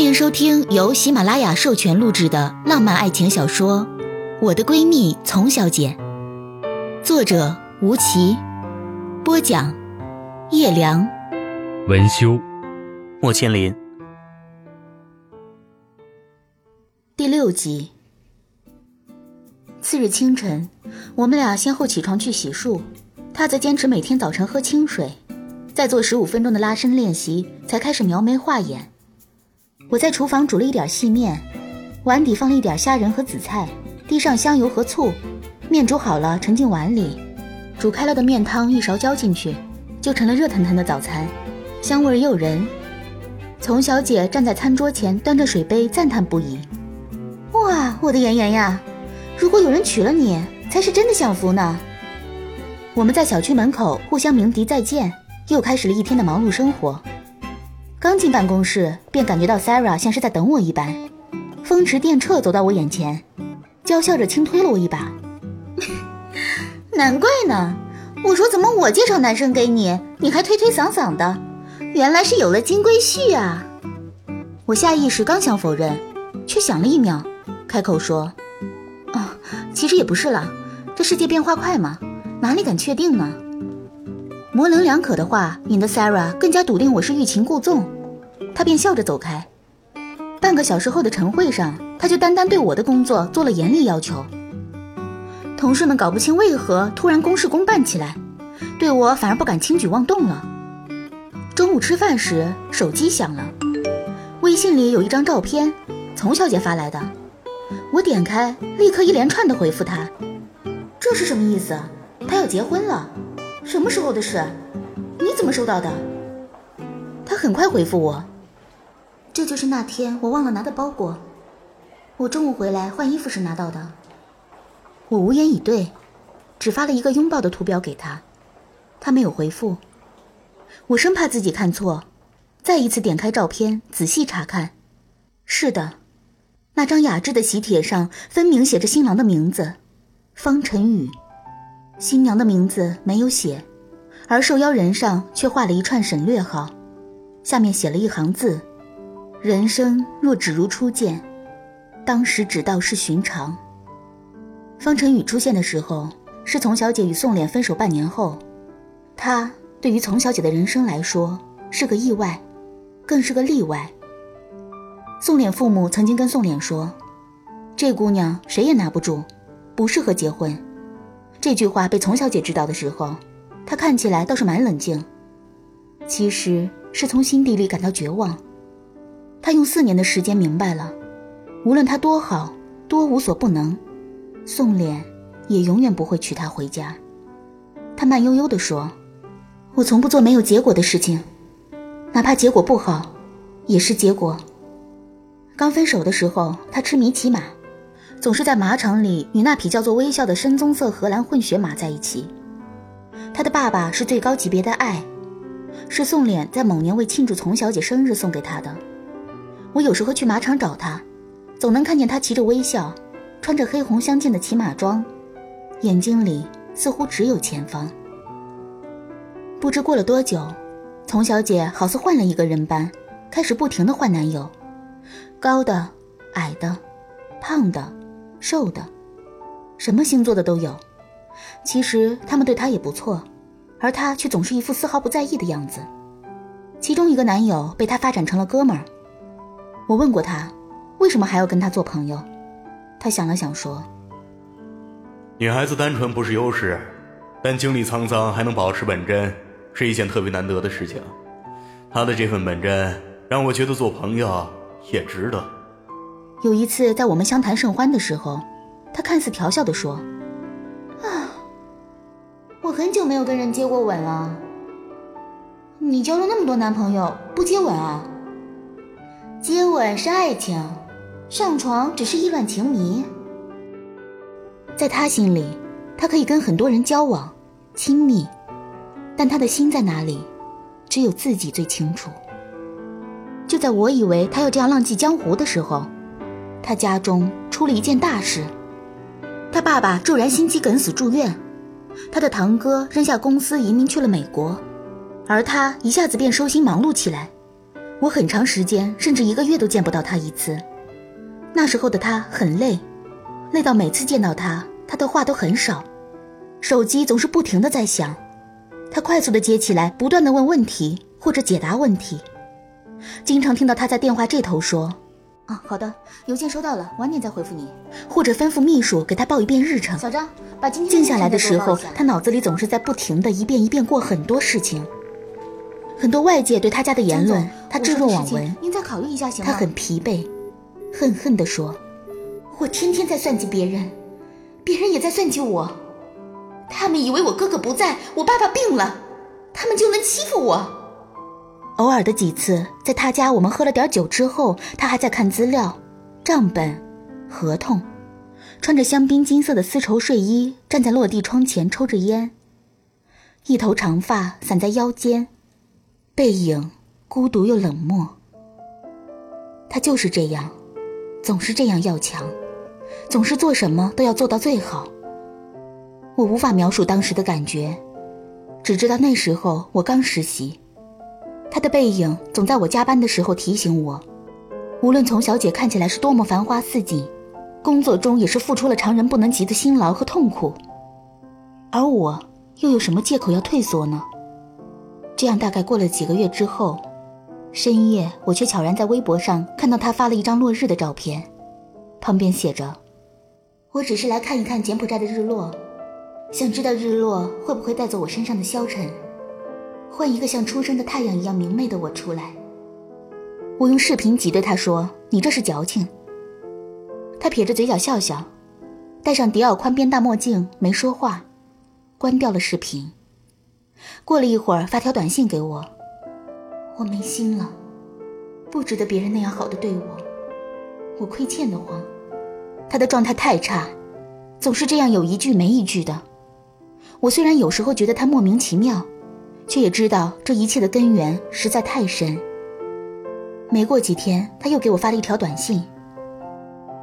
欢迎收听由喜马拉雅授权录制的浪漫爱情小说《我的闺蜜丛小姐》，作者吴奇，播讲叶良，文修，莫千林。第六集。次日清晨，我们俩先后起床去洗漱，他则坚持每天早晨喝清水，再做十五分钟的拉伸练习，才开始描眉画眼。我在厨房煮了一点细面，碗底放了一点虾仁和紫菜，滴上香油和醋，面煮好了盛进碗里，煮开了的面汤一勺浇进去，就成了热腾腾的早餐，香味诱人。丛小姐站在餐桌前，端着水杯赞叹不已：“哇，我的妍妍呀，如果有人娶了你，才是真的享福呢。”我们在小区门口互相鸣笛再见，又开始了一天的忙碌生活。刚进办公室，便感觉到 Sarah 像是在等我一般，风驰电掣走到我眼前，娇笑着轻推了我一把。难怪呢，我说怎么我介绍男生给你，你还推推搡搡的，原来是有了金龟婿啊！我下意识刚想否认，却想了一秒，开口说：“哦，其实也不是啦，这世界变化快嘛，哪里敢确定呢？”模棱两可的话引得 Sarah 更加笃定我是欲擒故纵，她便笑着走开。半个小时后的晨会上，她就单单对我的工作做了严厉要求。同事们搞不清为何突然公事公办起来，对我反而不敢轻举妄动了。中午吃饭时，手机响了，微信里有一张照片，丛小姐发来的。我点开，立刻一连串的回复她：“这是什么意思？她要结婚了？”什么时候的事？你怎么收到的？他很快回复我：“这就是那天我忘了拿的包裹，我中午回来换衣服时拿到的。”我无言以对，只发了一个拥抱的图标给他，他没有回复。我生怕自己看错，再一次点开照片仔细查看。是的，那张雅致的喜帖上分明写着新郎的名字，方晨宇。新娘的名字没有写，而受邀人上却画了一串省略号，下面写了一行字：“人生若只如初见，当时只道是寻常。”方晨宇出现的时候是丛小姐与宋濂分手半年后，他对于丛小姐的人生来说是个意外，更是个例外。宋濂父母曾经跟宋濂说：“这姑娘谁也拿不住，不适合结婚。”这句话被丛小姐知道的时候，她看起来倒是蛮冷静，其实是从心底里感到绝望。她用四年的时间明白了，无论她多好，多无所不能，宋濂也永远不会娶她回家。她慢悠悠地说：“我从不做没有结果的事情，哪怕结果不好，也是结果。”刚分手的时候，她痴迷骑马。总是在马场里与那匹叫做微笑的深棕色荷兰混血马在一起。他的爸爸是最高级别的爱，是宋濂在某年为庆祝丛小姐生日送给他的。我有时候去马场找他，总能看见他骑着微笑，穿着黑红相间的骑马装，眼睛里似乎只有前方。不知过了多久，丛小姐好似换了一个人般，开始不停的换男友，高的、矮的、胖的。瘦的，什么星座的都有。其实他们对她也不错，而她却总是一副丝毫不在意的样子。其中一个男友被她发展成了哥们儿。我问过他，为什么还要跟他做朋友？他想了想说：“女孩子单纯不是优势，但经历沧桑还能保持本真，是一件特别难得的事情。她的这份本真，让我觉得做朋友也值得。”有一次，在我们相谈甚欢的时候，他看似调笑地说：“啊，我很久没有跟人接过吻了。你交了那么多男朋友，不接吻啊？接吻是爱情，上床只是意乱情迷。在他心里，他可以跟很多人交往、亲密，但他的心在哪里，只有自己最清楚。就在我以为他要这样浪迹江湖的时候。”他家中出了一件大事，他爸爸骤然心肌梗死住院，他的堂哥扔下公司移民去了美国，而他一下子便收心忙碌起来，我很长时间，甚至一个月都见不到他一次。那时候的他很累，累到每次见到他，他的话都很少，手机总是不停的在响。他快速的接起来，不断的问问题或者解答问题，经常听到他在电话这头说：“啊，好的，邮件收到了，晚点再回复你。”或者吩咐秘书给他报一遍日程。小张，把今天静下来的时候，他脑子里总是在不停的一遍一遍过很多事情，很多外界对他家的言论，他置若罔闻。您再考虑一下行吗？他很疲惫，恨恨地说：“我天天在算计别人，别人也在算计我。”他们以为我哥哥不在，我爸爸病了，他们就能欺负我。偶尔的几次，在他家我们喝了点酒之后，他还在看资料、账本、合同，穿着香槟金色的丝绸睡衣，站在落地窗前抽着烟，一头长发散在腰间，背影孤独又冷漠。他就是这样，总是这样要强，总是做什么都要做到最好。我无法描述当时的感觉，只知道那时候我刚实习，他的背影总在我加班的时候提醒我，无论从小姐看起来是多么繁花似锦，工作中也是付出了常人不能及的辛劳和痛苦，而我又有什么借口要退缩呢？这样大概过了几个月之后，深夜我却悄然在微博上看到他发了一张落日的照片，旁边写着：“我只是来看一看柬埔寨的日落。”想知道日落会不会带走我身上的消沉，换一个像初升的太阳一样明媚的我出来。我用视频挤对他说：“你这是矫情。”他撇着嘴角笑笑，戴上迪奥宽边大墨镜，没说话，关掉了视频。过了一会儿，发条短信给我：“我没心了，不值得别人那样好的对我，我亏欠的慌。”他的状态太差，总是这样有一句没一句的。我虽然有时候觉得他莫名其妙，却也知道这一切的根源实在太深。没过几天，他又给我发了一条短信：“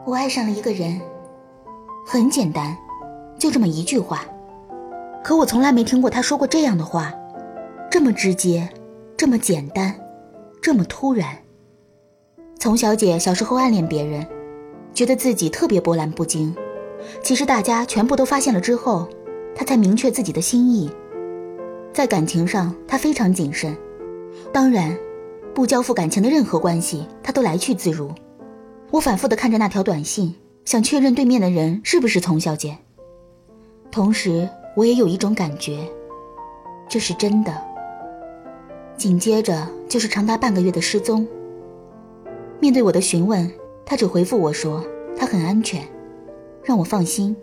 我爱上了一个人。”很简单，就这么一句话。可我从来没听过他说过这样的话，这么直接，这么简单，这么突然。丛小姐小时候暗恋别人，觉得自己特别波澜不惊，其实大家全部都发现了之后。他才明确自己的心意，在感情上他非常谨慎，当然，不交付感情的任何关系他都来去自如。我反复的看着那条短信，想确认对面的人是不是丛小姐。同时，我也有一种感觉，这是真的。紧接着就是长达半个月的失踪。面对我的询问，他只回复我说他很安全，让我放心。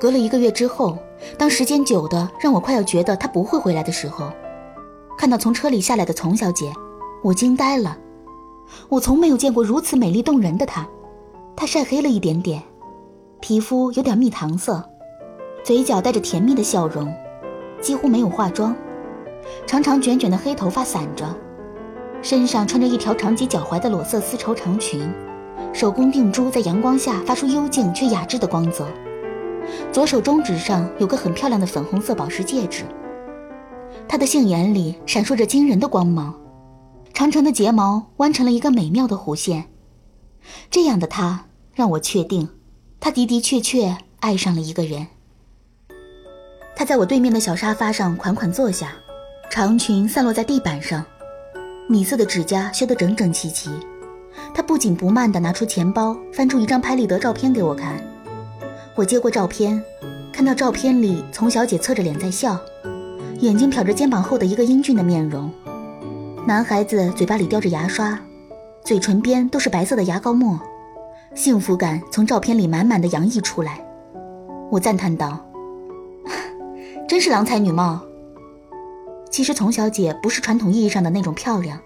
隔了一个月之后，当时间久的让我快要觉得他不会回来的时候，看到从车里下来的丛小姐，我惊呆了。我从没有见过如此美丽动人的她，她晒黑了一点点，皮肤有点蜜糖色，嘴角带着甜蜜的笑容，几乎没有化妆，长长卷卷的黑头发散着，身上穿着一条长及脚踝的裸色丝绸长裙，手工定珠在阳光下发出幽静却雅致的光泽。左手中指上有个很漂亮的粉红色宝石戒指，她的杏眼里闪烁着惊人的光芒，长长的睫毛弯成了一个美妙的弧线。这样的她让我确定，她的的确确爱上了一个人。她在我对面的小沙发上款款坐下，长裙散落在地板上，米色的指甲修得整整齐齐。她不紧不慢地拿出钱包，翻出一张拍立得照片给我看。我接过照片，看到照片里丛小姐侧着脸在笑，眼睛瞟着肩膀后的一个英俊的面容。男孩子嘴巴里叼着牙刷，嘴唇边都是白色的牙膏沫，幸福感从照片里满满的洋溢出来。我赞叹道：“ 真是郎才女貌。”其实丛小姐不是传统意义上的那种漂亮，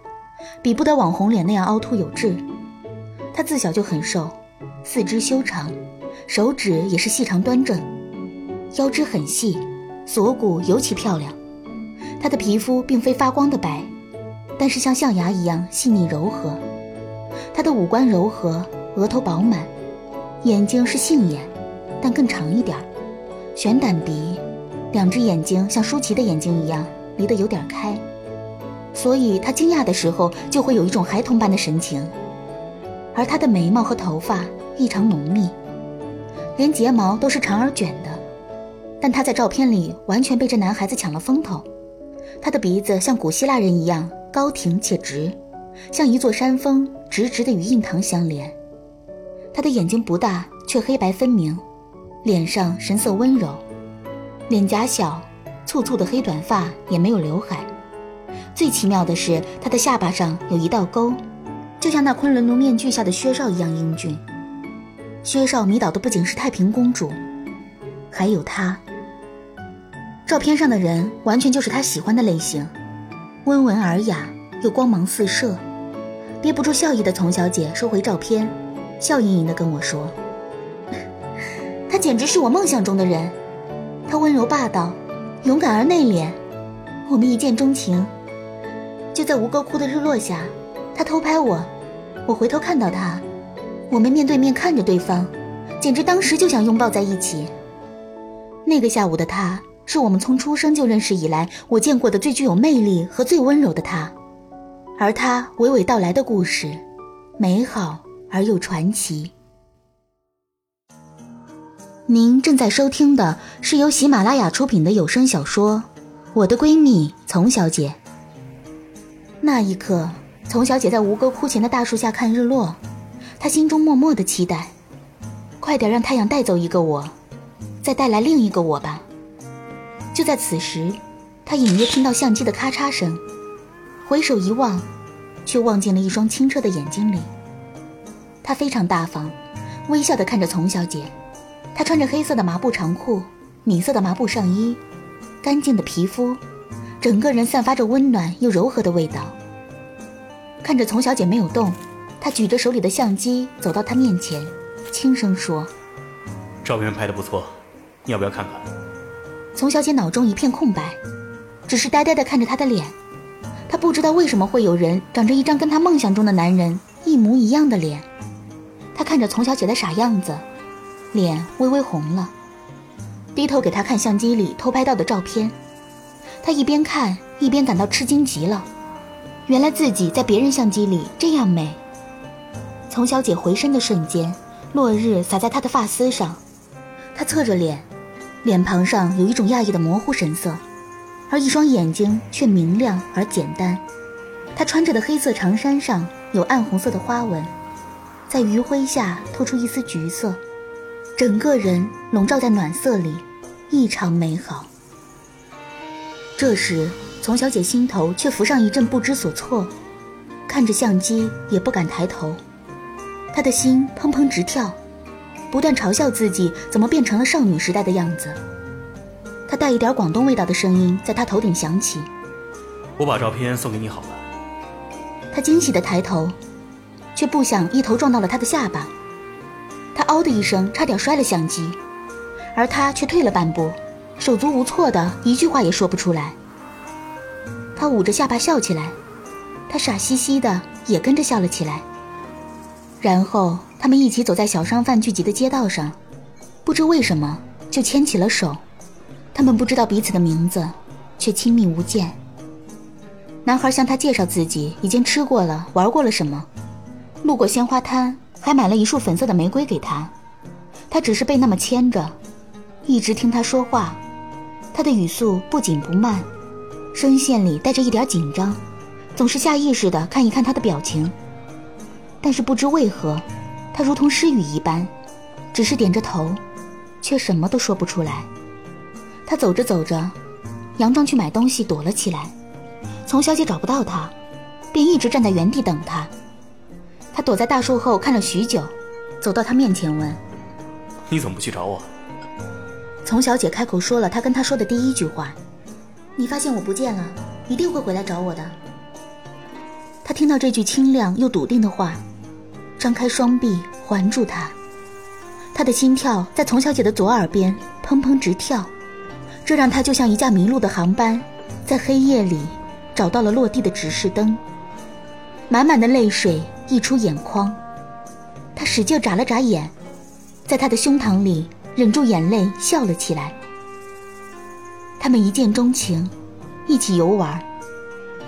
比不得网红脸那样凹凸有致。她自小就很瘦，四肢修长。手指也是细长端正，腰肢很细，锁骨尤其漂亮。她的皮肤并非发光的白，但是像象牙一样细腻柔和。她的五官柔和，额头饱满，眼睛是杏眼，但更长一点儿，悬胆鼻，两只眼睛像舒淇的眼睛一样离得有点开。所以他惊讶的时候就会有一种孩童般的神情。而他的眉毛和头发异常浓密，连睫毛都是长而卷的。但他在照片里完全被这男孩子抢了风头。他的鼻子像古希腊人一样高挺且直，像一座山峰，直直的与印堂相连。他的眼睛不大，却黑白分明，脸上神色温柔，脸颊小，簇簇的黑短发也没有刘海。最奇妙的是，他的下巴上有一道沟，就像那昆仑奴面具下的薛少一样英俊。薛少迷倒的不仅是太平公主，还有他。照片上的人完全就是他喜欢的类型，温文尔雅又光芒四射。憋不住笑意的丛小姐收回照片，笑盈盈地跟我说：“ 他简直是我梦想中的人。他温柔霸道，勇敢而内敛。我们一见钟情。就在吴哥窟的日落下，他偷拍我，我回头看到他，我们面对面看着对方，简直当时就想拥抱在一起。那个下午的他。”是我们从出生就认识以来，我见过的最具有魅力和最温柔的他，而他娓娓道来的故事，美好而又传奇。您正在收听的是由喜马拉雅出品的有声小说《我的闺蜜丛小姐》。那一刻，丛小姐在吴哥窟前的大树下看日落，他心中默默的期待：快点让太阳带走一个我，再带来另一个我吧。就在此时，他隐约听到相机的咔嚓声，回首一望，却望进了一双清澈的眼睛里。他非常大方，微笑的看着丛小姐。她穿着黑色的麻布长裤，米色的麻布上衣，干净的皮肤，整个人散发着温暖又柔和的味道。看着丛小姐没有动，他举着手里的相机走到她面前，轻声说：“照片拍的不错，你要不要看看？”丛小姐脑中一片空白，只是呆呆地看着他的脸。她不知道为什么会有人长着一张跟她梦想中的男人一模一样的脸。她看着丛小姐的傻样子，脸微微红了，低头给她看相机里偷拍到的照片。她一边看一边感到吃惊极了，原来自己在别人相机里这样美。丛小姐回身的瞬间，落日洒在她的发丝上，她侧着脸。脸庞上有一种讶异的模糊神色，而一双眼睛却明亮而简单。她穿着的黑色长衫上有暗红色的花纹，在余晖下透出一丝橘色，整个人笼罩在暖色里，异常美好。这时，丛小姐心头却浮上一阵不知所措，看着相机也不敢抬头，她的心砰砰直跳。不断嘲笑自己怎么变成了少女时代的样子。他带一点广东味道的声音在他头顶响起：“我把照片送给你好了。”他惊喜的抬头，却不想一头撞到了他的下巴。他嗷的一声，差点摔了相机，而他却退了半步，手足无措的一句话也说不出来。他捂着下巴笑起来，他傻兮兮的也跟着笑了起来。然后。他们一起走在小商贩聚集的街道上，不知为什么就牵起了手。他们不知道彼此的名字，却亲密无间。男孩向他介绍自己已经吃过了、玩过了什么，路过鲜花摊还买了一束粉色的玫瑰给他。他只是被那么牵着，一直听他说话。他的语速不紧不慢，声线里带着一点紧张，总是下意识地看一看他的表情。但是不知为何。他如同失语一般，只是点着头，却什么都说不出来。他走着走着，佯装去买东西躲了起来。丛小姐找不到他，便一直站在原地等他。他躲在大树后看了许久，走到他面前问：“你怎么不去找我？”丛小姐开口说了他跟他说的第一句话：“你发现我不见了，一定会回来找我的。”他听到这句清亮又笃定的话。张开双臂环住他，他的心跳在丛小姐的左耳边砰砰直跳，这让他就像一架迷路的航班，在黑夜里找到了落地的指示灯。满满的泪水溢出眼眶，他使劲眨了眨眼，在他的胸膛里忍住眼泪笑了起来。他们一见钟情，一起游玩，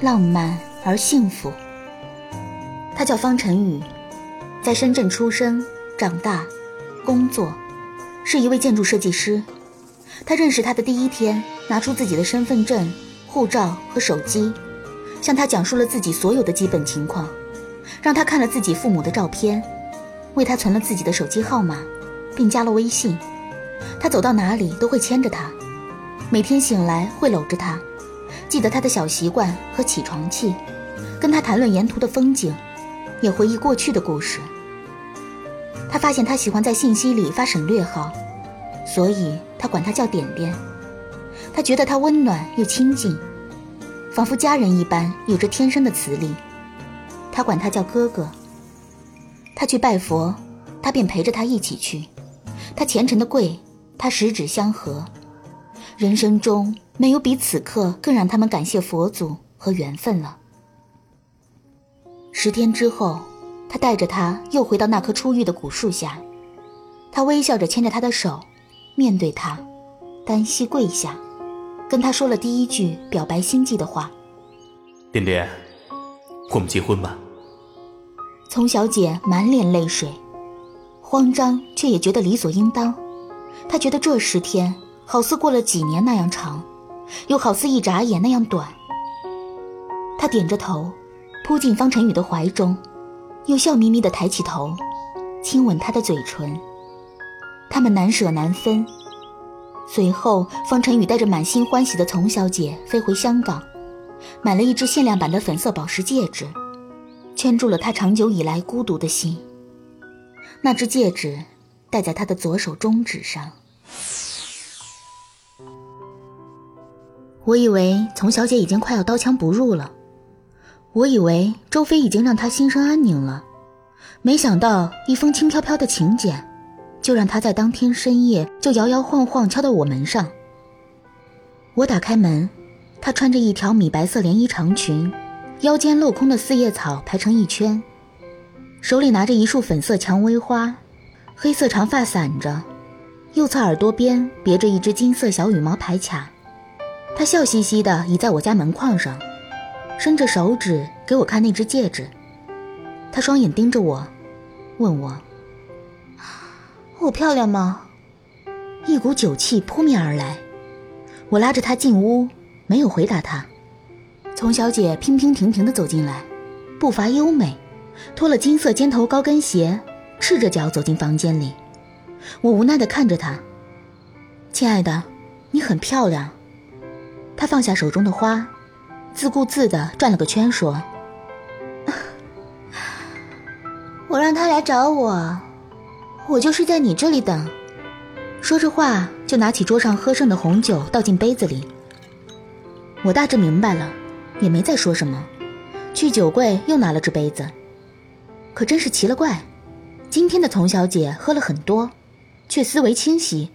浪漫而幸福。他叫方晨宇，在深圳出生、长大、工作，是一位建筑设计师。他认识他的第一天，拿出自己的身份证、护照和手机，向他讲述了自己所有的基本情况，让他看了自己父母的照片，为他存了自己的手机号码，并加了微信。他走到哪里都会牵着他，每天醒来会搂着他，记得他的小习惯和起床气，跟他谈论沿途的风景，也回忆过去的故事。他发现他喜欢在信息里发省略号，所以。他管他叫点点，他觉得他温暖又亲近，仿佛家人一般，有着天生的磁力。他管他叫哥哥。他去拜佛，他便陪着他一起去。他虔诚的跪，他十指相合。人生中没有比此刻更让他们感谢佛祖和缘分了。十天之后，他带着她又回到那棵初遇的古树下，他微笑着牵着她的手。面对她，单膝跪下，跟她说了第一句表白心迹的话：“点点，我们结婚吧。”丛小姐满脸泪水，慌张却也觉得理所应当。她觉得这十天好似过了几年那样长，又好似一眨眼那样短。她点着头，扑进方晨宇的怀中，又笑眯眯地抬起头，亲吻他的嘴唇。他们难舍难分。随后，方晨宇带着满心欢喜的丛小姐飞回香港，买了一只限量版的粉色宝石戒指，圈住了他长久以来孤独的心。那只戒指戴在他的左手中指上。我以为丛小姐已经快要刀枪不入了，我以为周飞已经让他心生安宁了，没想到一封轻飘飘的请柬。就让他在当天深夜就摇摇晃晃敲到我门上。我打开门，他穿着一条米白色连衣长裙，腰间镂空的四叶草排成一圈，手里拿着一束粉色蔷薇花，黑色长发散着，右侧耳朵边别着一只金色小羽毛牌卡。他笑嘻嘻地倚在我家门框上，伸着手指给我看那只戒指。他双眼盯着我，问我。我漂亮吗？一股酒气扑面而来，我拉着她进屋，没有回答她。丛小姐娉娉婷婷地走进来，步伐优美，脱了金色尖头高跟鞋，赤着脚走进房间里。我无奈地看着她，亲爱的，你很漂亮。她放下手中的花，自顾自地转了个圈，说：“我让他来找我。”我就是在你这里等。说着话，就拿起桌上喝剩的红酒倒进杯子里。我大致明白了，也没再说什么，去酒柜又拿了只杯子。可真是奇了怪，今天的丛小姐喝了很多，却思维清晰，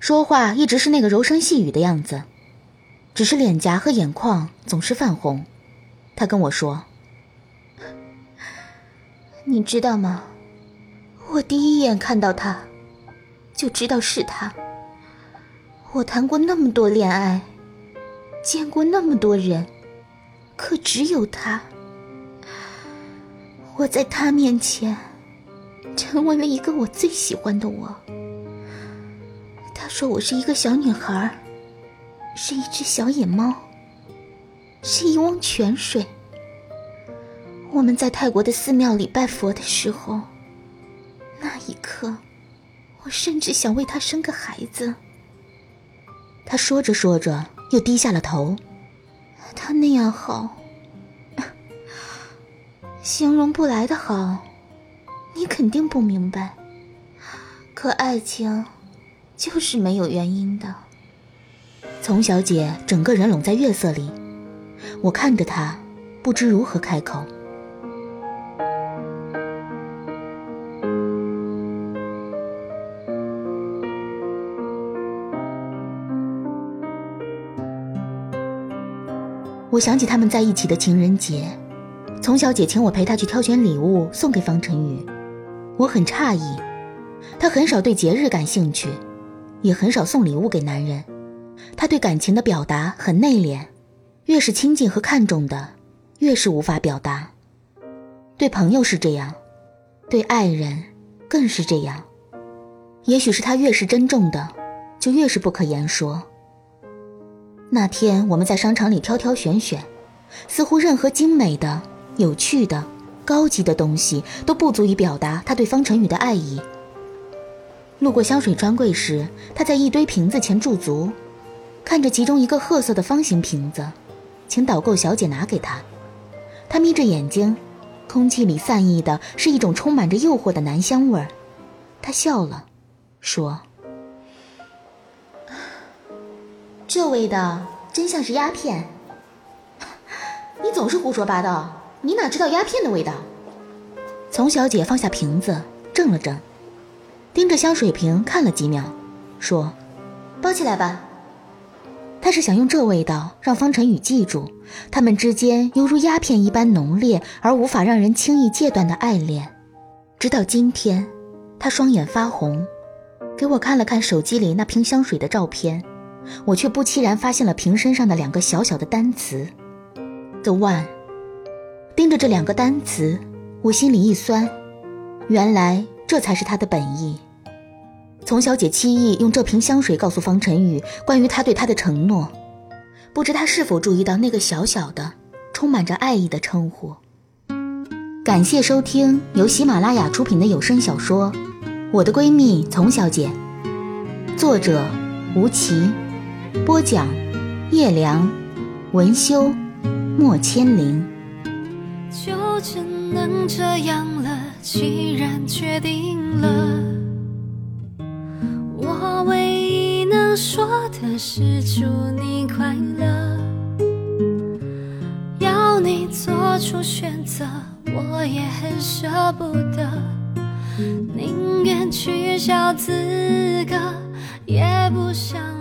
说话一直是那个柔声细语的样子，只是脸颊和眼眶总是泛红。他跟我说：“你知道吗？”我第一眼看到他，就知道是他。我谈过那么多恋爱，见过那么多人，可只有他。我在他面前，成为了一个我最喜欢的我。他说我是一个小女孩，是一只小野猫，是一汪泉水。我们在泰国的寺庙里拜佛的时候。那一刻，我甚至想为他生个孩子。他说着说着，又低下了头。他那样好，形容不来的好，你肯定不明白。可爱情，就是没有原因的。丛小姐整个人拢在月色里，我看着她，不知如何开口。我想起他们在一起的情人节，丛小姐请我陪她去挑选礼物送给方晨宇，我很诧异，她很少对节日感兴趣，也很少送礼物给男人，他对感情的表达很内敛，越是亲近和看重的，越是无法表达。对朋友是这样，对爱人更是这样。也许是他越是珍重的，就越是不可言说。那天我们在商场里挑挑选选，似乎任何精美的、有趣的、高级的东西都不足以表达他对方晨宇的爱意。路过香水专柜时，他在一堆瓶子前驻足，看着其中一个褐色的方形瓶子，请导购小姐拿给他。他眯着眼睛，空气里散溢的是一种充满着诱惑的男香味儿。他笑了，说：“这味道真像是鸦片。你总是胡说八道，你哪知道鸦片的味道？”丛小姐放下瓶子，怔了怔。盯着香水瓶看了几秒，说：“包起来吧。”他是想用这味道让方晨宇记住，他们之间犹如鸦片一般浓烈而无法让人轻易戒断的爱恋。直到今天，他双眼发红，给我看了看手机里那瓶香水的照片，我却不期然发现了瓶身上的两个小小的单词：“The One。”盯着这两个单词，我心里一酸，原来这才是他的本意。丛小姐期意用这瓶香水告诉方晨宇关于他对她的承诺，不知他是否注意到那个小小的、充满着爱意的称呼。感谢收听由喜马拉雅出品的有声小说《我的闺蜜丛小姐》，作者吴奇，播讲叶良，文修莫千灵。就只能这样了，既然决定了。可是祝你快乐，要你做出选择，我也很舍不得，宁愿取消资格，也不想。